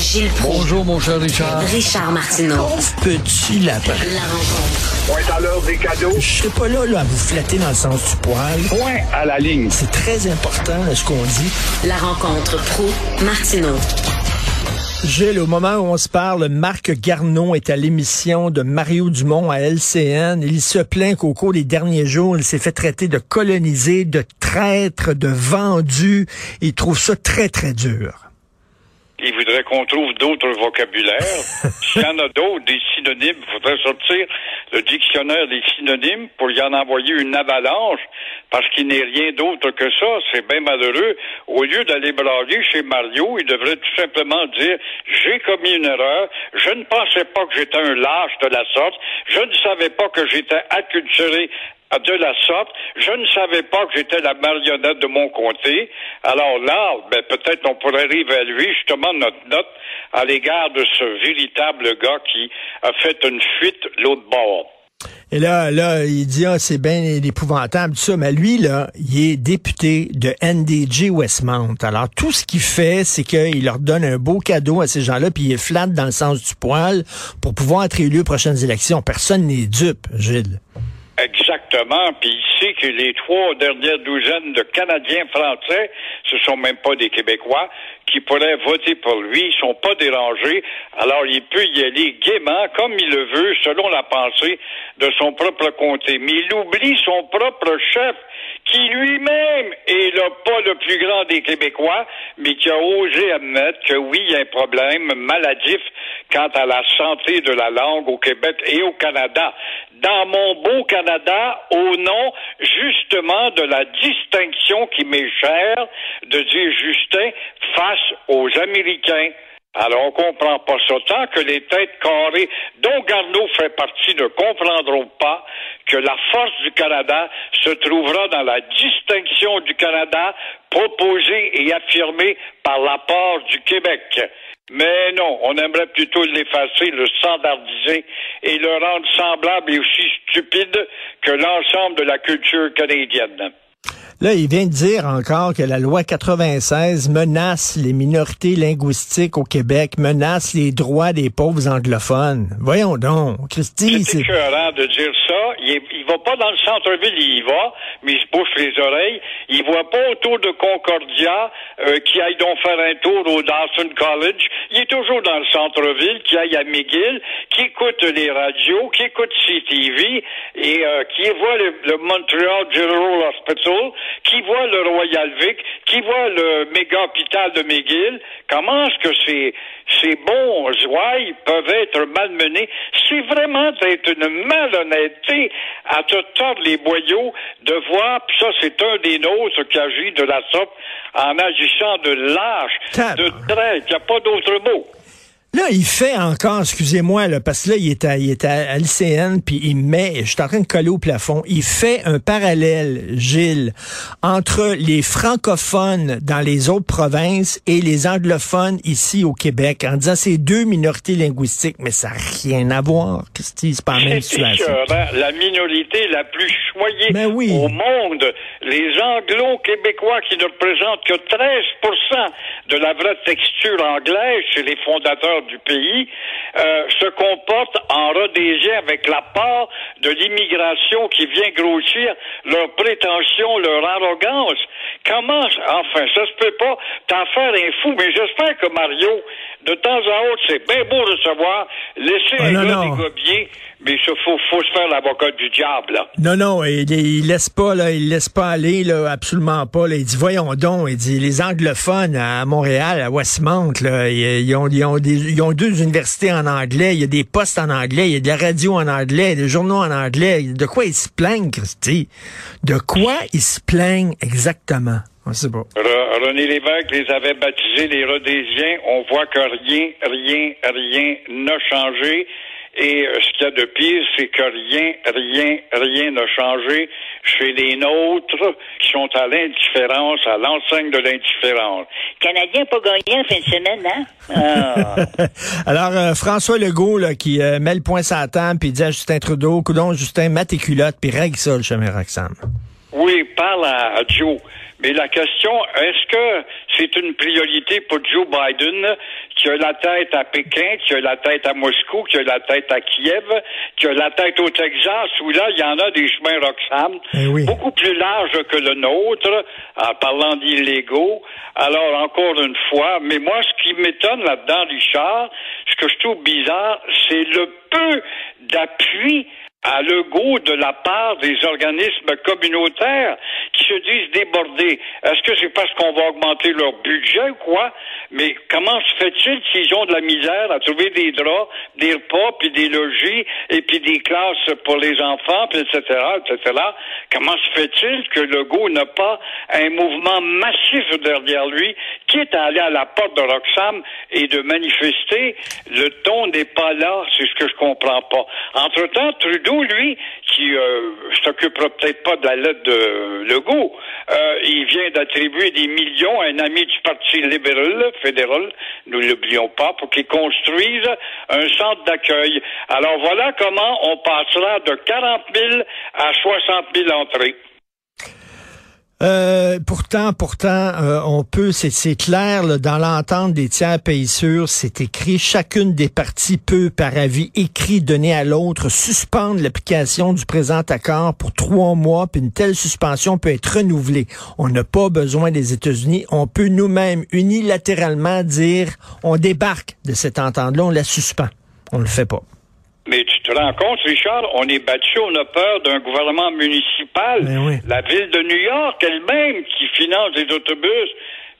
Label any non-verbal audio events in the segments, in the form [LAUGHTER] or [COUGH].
Gilles Proulx. Bonjour, mon cher Richard. Richard Martineau. Petit lapin. La rencontre. Point à l'heure des cadeaux. Je serai pas là, là à vous flatter dans le sens du poil. Point à la ligne. C'est très important ce qu'on dit. La rencontre pro martineau Gilles, au moment où on se parle, Marc Garneau est à l'émission de Mario Dumont à LCN. Il se plaint qu'au cours des derniers jours, il s'est fait traiter de colonisé, de traître, de vendu. Il trouve ça très, très dur. Il voudrait qu'on trouve d'autres vocabulaires. [LAUGHS] S'il y en a d'autres, des synonymes, il faudrait sortir le dictionnaire des synonymes pour y en envoyer une avalanche, parce qu'il n'est rien d'autre que ça. C'est bien malheureux. Au lieu d'aller brailler chez Mario, il devrait tout simplement dire j'ai commis une erreur, je ne pensais pas que j'étais un lâche de la sorte, je ne savais pas que j'étais acculturé de la sorte. Je ne savais pas que j'étais la marionnette de mon comté. Alors là, ben, peut-être on pourrait réévaluer justement notre note à l'égard de ce véritable gars qui a fait une fuite l'autre bord. Et là, là, il dit, ah, c'est bien épouvantable, tout ça. Mais lui, là, il est député de NDG Westmount. Alors, tout ce qu'il fait, c'est qu'il leur donne un beau cadeau à ces gens-là, puis il flatte dans le sens du poil pour pouvoir être élu aux prochaines élections. Personne n'est dupe, Gilles. Exactement. Puis ici que les trois dernières douzaines de Canadiens français, ce sont même pas des Québécois, qui pourraient voter pour lui, ils sont pas dérangés. Alors il peut y aller gaiement, comme il le veut, selon la pensée de son propre comté. Mais il oublie son propre chef, qui lui-même est le, pas le plus grand des Québécois, mais qui a osé admettre que oui, il y a un problème maladif quant à la santé de la langue au Québec et au Canada. Dans mon beau Canada, au nom justement de la distinction qui m'est chère de dire Justin face aux Américains. Alors, on comprend pas ça. Tant que les têtes carrées, dont Garneau fait partie, ne comprendront pas que la force du Canada se trouvera dans la distinction du Canada proposée et affirmée par l'apport du Québec. Mais non, on aimerait plutôt l'effacer, le standardiser et le rendre semblable et aussi stupide que l'ensemble de la culture canadienne. Là, il vient de dire encore que la loi 96 menace les minorités linguistiques au Québec, menace les droits des pauvres anglophones. Voyons donc, Christy. C'est écœurant de dire ça. Il, va pas dans le centre-ville, il y va, mais il se bouche les oreilles. Il voit pas autour de Concordia euh, qui aille donc faire un tour au Dawson College. Il est toujours dans le centre-ville, qui aille à McGill, qui écoute les radios, qui écoute CTV et euh, qui voit le, Montreal General Hospital, qui voit le Royal Vic, qui voit le méga hôpital de McGill, comment est-ce que ces, ces bons ouailles peuvent être malmenés? C'est vraiment d'être une malhonnêteté te tordre les boyaux de voir, puis ça c'est un des nôtres qui agit de la sorte en agissant de lâche, de traite, il n'y a pas d'autre mot. Là, il fait encore, excusez-moi, là, parce que là, il est à, il est à, LCN, puis il met, je suis en train de coller au plafond, il fait un parallèle, Gilles, entre les francophones dans les autres provinces et les anglophones ici au Québec, en disant ces deux minorités linguistiques, mais ça n'a rien à voir, Christy, c'est pas la même situation? La minorité la plus choyée Ben oui. au monde, les anglo-québécois qui ne représentent que 13% de la vraie texture anglaise chez les fondateurs du pays euh, se comportent en Rhodésien avec la part de l'immigration qui vient grossir leurs prétentions, leur arrogance. Comment, enfin, ça se peut pas t'en faire un fou, mais j'espère que Mario, de temps en autre, c'est bien beau recevoir, laisser Ah, un non, gars non. mais il faut, faut se faire l'avocat du diable, là. Non, non, il, il laisse pas, là, il laisse pas aller, là, absolument pas. Là. Il dit, voyons donc, il dit, les anglophones à Montréal, à Westmount, là, ils, ils ont, ils, ont des, ils ont deux universités en anglais, il y a des postes en anglais, il y a de la radio en anglais, des journaux en anglais. De quoi ils se plaignent, Christy? De quoi ils se plaignent exactement? On sait pas. Re- René Lévesque les avait baptisés les Rhodésiens. On voit que rien, rien, rien n'a changé. Et euh, ce qu'il y a de pire, c'est que rien, rien, rien n'a changé chez les nôtres qui sont à l'indifférence, à l'enseigne de l'indifférence. Canadien pas gagné en fin de semaine, hein? [LAUGHS] Ah. Alors, euh, François Legault, là, qui euh, met le point sur la table, puis il dit à Justin Trudeau, coudon, Justin, mets tes culottes, puis règle ça, le chemin Roxham. Oui, parle à, à Joe. Mais la question, est-ce que c'est une priorité pour Joe Biden, qui a la tête à Pékin, qui a la tête à Moscou, qui a la tête à Kiev, qui a la tête au Texas, où là, il y en a des chemins Roxham, Eh oui. beaucoup plus larges que le nôtre, en parlant d'illégaux. Alors, encore une fois, mais moi, ce qui m'étonne là-dedans, Richard, ce que je trouve bizarre, c'est le peu d'appui à l'ego de la part des organismes communautaires qui se disent débordés. Est-ce que c'est parce qu'on va augmenter leur budget ou quoi? Mais comment se fait-il s'ils ont de la misère à trouver des draps, des repas, puis des logis, et puis des classes pour les enfants, puis etc., etc. Comment se fait-il que Legault n'a pas un mouvement massif derrière lui, quitte à aller à la porte de Roxham et de manifester? Le ton n'est pas là, c'est ce que je comprends pas. Entre-temps, Trudeau lui, qui euh, s'occupera peut-être pas de la lettre de Legault, euh, il vient d'attribuer des millions à un ami du Parti libéral fédéral, nous l'oublions pas, pour qu'il construise un centre d'accueil. Alors voilà comment on passera de 40 000 à 60 000 entrées. Euh, pourtant, pourtant, euh, on peut, c'est, clair, dans l'entente des tiers pays sûrs, c'est écrit, chacune des parties peut, par avis écrit donné à l'autre, suspendre l'application du présent accord pour trois mois, puis une telle suspension peut être renouvelée. On n'a pas besoin des États-Unis. On peut nous-mêmes unilatéralement dire, on débarque de cette entente-là, on la suspend. On le fait pas. Mais tu te rends compte, Richard, on est battu, on a peur d'un gouvernement municipal. Ben oui. La ville de New York elle-même qui finance les autobus.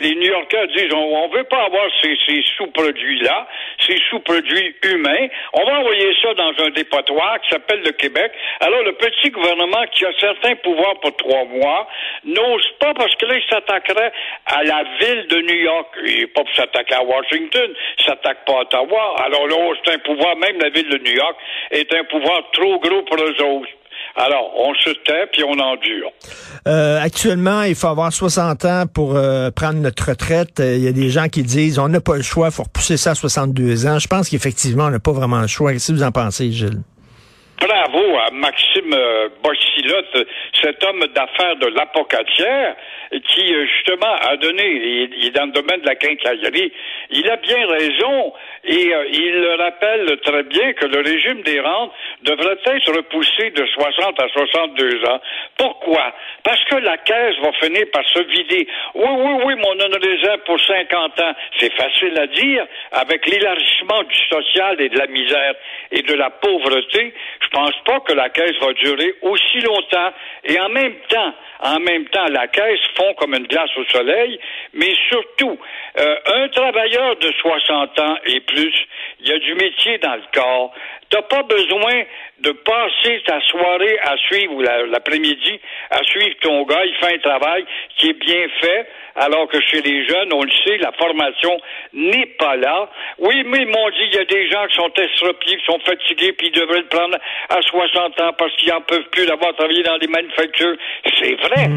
Les New-Yorkais disent on, on veut pas avoir ces, sous-produits-là, ces sous-produits humains. On va envoyer ça dans un dépotoir qui s'appelle le Québec. Alors le petit gouvernement qui a certains pouvoirs pour trois mois n'ose pas parce que là il s'attaquerait à la ville de New York. Il n'est pas pour s'attaquer à Washington, il s'attaque pas à Ottawa. Alors là, c'est un pouvoir, même la ville de New York est un pouvoir trop gros pour eux autres. Alors, on se tait puis on endure. Euh, actuellement, il faut avoir 60 ans pour euh, prendre notre retraite. Euh, Il y a des gens qui disent on n'a pas le choix, il faut repousser ça à 62 ans. Je pense qu'effectivement, on n'a pas vraiment le choix. Qu'est-ce que vous en pensez, Gilles? Bravo à Maxime euh, Bossilotte, cet homme d'affaires de l'apocatière, qui euh, justement a donné, il, est dans le domaine de la quincaillerie, il a bien raison et euh, il le rappelle très bien que le régime des rentes devrait être repoussé de 60 à 62 ans. Pourquoi? Parce que la caisse va finir par se vider. Oui, oui, oui, mon honorisant pour 50 ans, c'est facile à dire, avec l'élargissement du social et de la misère et de la pauvreté, je pense pas que la caisse va durer aussi longtemps. Et en même temps, en même temps, la caisse fond comme une glace au soleil, mais surtout, euh, un travailleur de 60 ans et plus, il y a du métier dans le corps. T'as pas besoin de passer ta soirée à suivre, ou la- l'après-midi, à suivre ton gars. Il fait un travail qui est bien fait, alors que chez les jeunes, on le sait, la formation n'est pas là. Oui, mais ils m'ont dit, il y a des gens qui sont estropiés, qui sont fatigués, puis ils devraient le prendre à 60 ans parce qu'ils en peuvent plus d'avoir travaillé dans des manufactures. C'est vrai.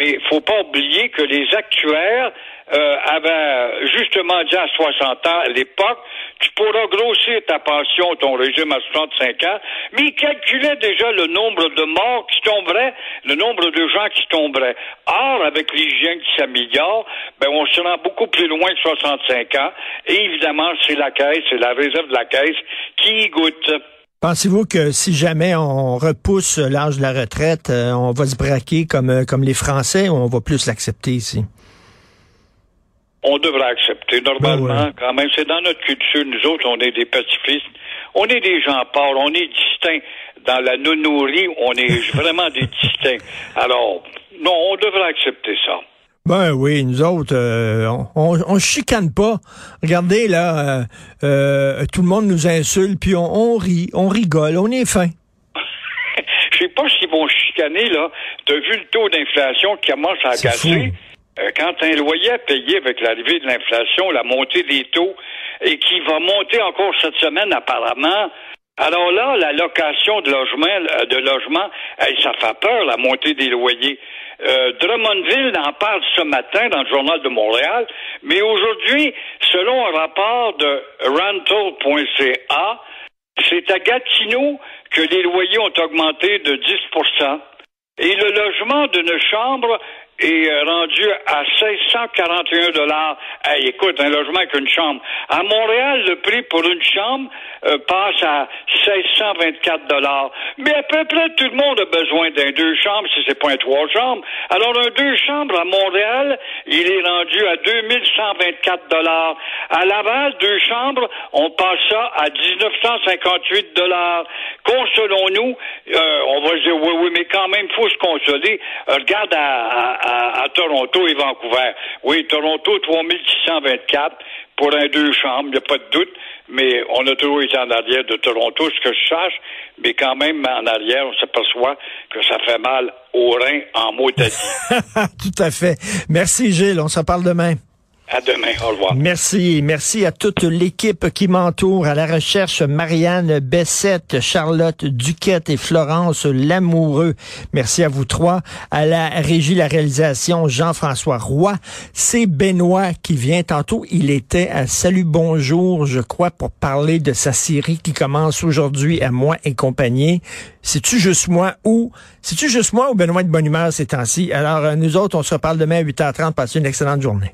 Mais il faut pas oublier que les actuaires euh, avaient justement dit à 60 ans à l'époque, tu pourras grossir ta pension, ton régime à 65 ans, mais ils calculaient déjà le nombre de morts qui tomberaient, le nombre de gens qui tomberaient. Or, avec l'hygiène qui s'améliore, ben on se rend beaucoup plus loin que 65 ans, et évidemment, c'est la caisse, c'est la réserve de la caisse qui y goûte. Pensez-vous que si jamais on repousse l'âge de la retraite, euh, on va se braquer comme, euh, comme les Français ou on va plus l'accepter ici? On devrait accepter. Normalement, Ben ouais. quand même, c'est dans notre culture. Nous autres, on est des pacifistes. On est des gens pauvres. On est distincts. Dans la nounourie, on est [LAUGHS] vraiment des distincts. Alors, non, on devrait accepter ça. Ben oui, nous autres, euh, on, on, on chicane pas. Regardez là, euh, euh, tout le monde nous insulte, puis on, on rit, on rigole, on est fin. [LAUGHS] Je sais pas s'ils vont chicaner, là. T'as vu le taux d'inflation qui commence à agacer? Euh, quand un loyer à payer avec l'arrivée de l'inflation, la montée des taux, et qui va monter encore cette semaine apparemment, alors là, la location de logement, euh, de logement, ça fait peur, la montée des loyers. Euh, Drummondville en parle ce matin dans le journal de Montréal, mais aujourd'hui, selon un rapport de rental.ca, c'est à Gatineau que les loyers ont augmenté de 10% et le logement d'une chambre est euh, rendu à 1641 dollars. Hey, écoute, un logement avec une chambre. À Montréal, le prix pour une chambre euh, passe à 1624 dollars. Mais à peu près tout le monde a besoin d'un deux chambres si c'est pas un trois chambres. Alors un deux chambres à Montréal, il est rendu à 2124 dollars. À Laval, deux chambres, on passe ça à 1958 dollars. Consolons-nous, euh, on va dire oui, oui, mais quand même, faut se consoler. Euh, regarde à, à, Toronto et Vancouver. Oui, Toronto, 3624 pour un deux chambres, il n'y a pas de doute, mais on a toujours été en arrière de Toronto, ce que je sache, mais quand même, en arrière, on s'aperçoit que ça fait mal au rein en Moldavie. [LAUGHS] Tout à fait. Merci Gilles, on se parle demain. À demain. Au revoir. Merci. Merci à toute l'équipe qui m'entoure. À la recherche, Marianne Bessette, Charlotte Duquette et Florence Lamoureux. Merci à vous trois. À la régie, la réalisation, Jean-François Roy. C'est Benoît qui vient tantôt. Il était à Salut Bonjour, je crois, pour parler de sa série qui commence aujourd'hui à moi et compagnie. C'est-tu juste moi ou, c'est-tu juste moi ou Benoît de bonne humeur ces temps-ci? Alors, euh, nous autres, on se reparle demain à 8h30. Passez une excellente journée.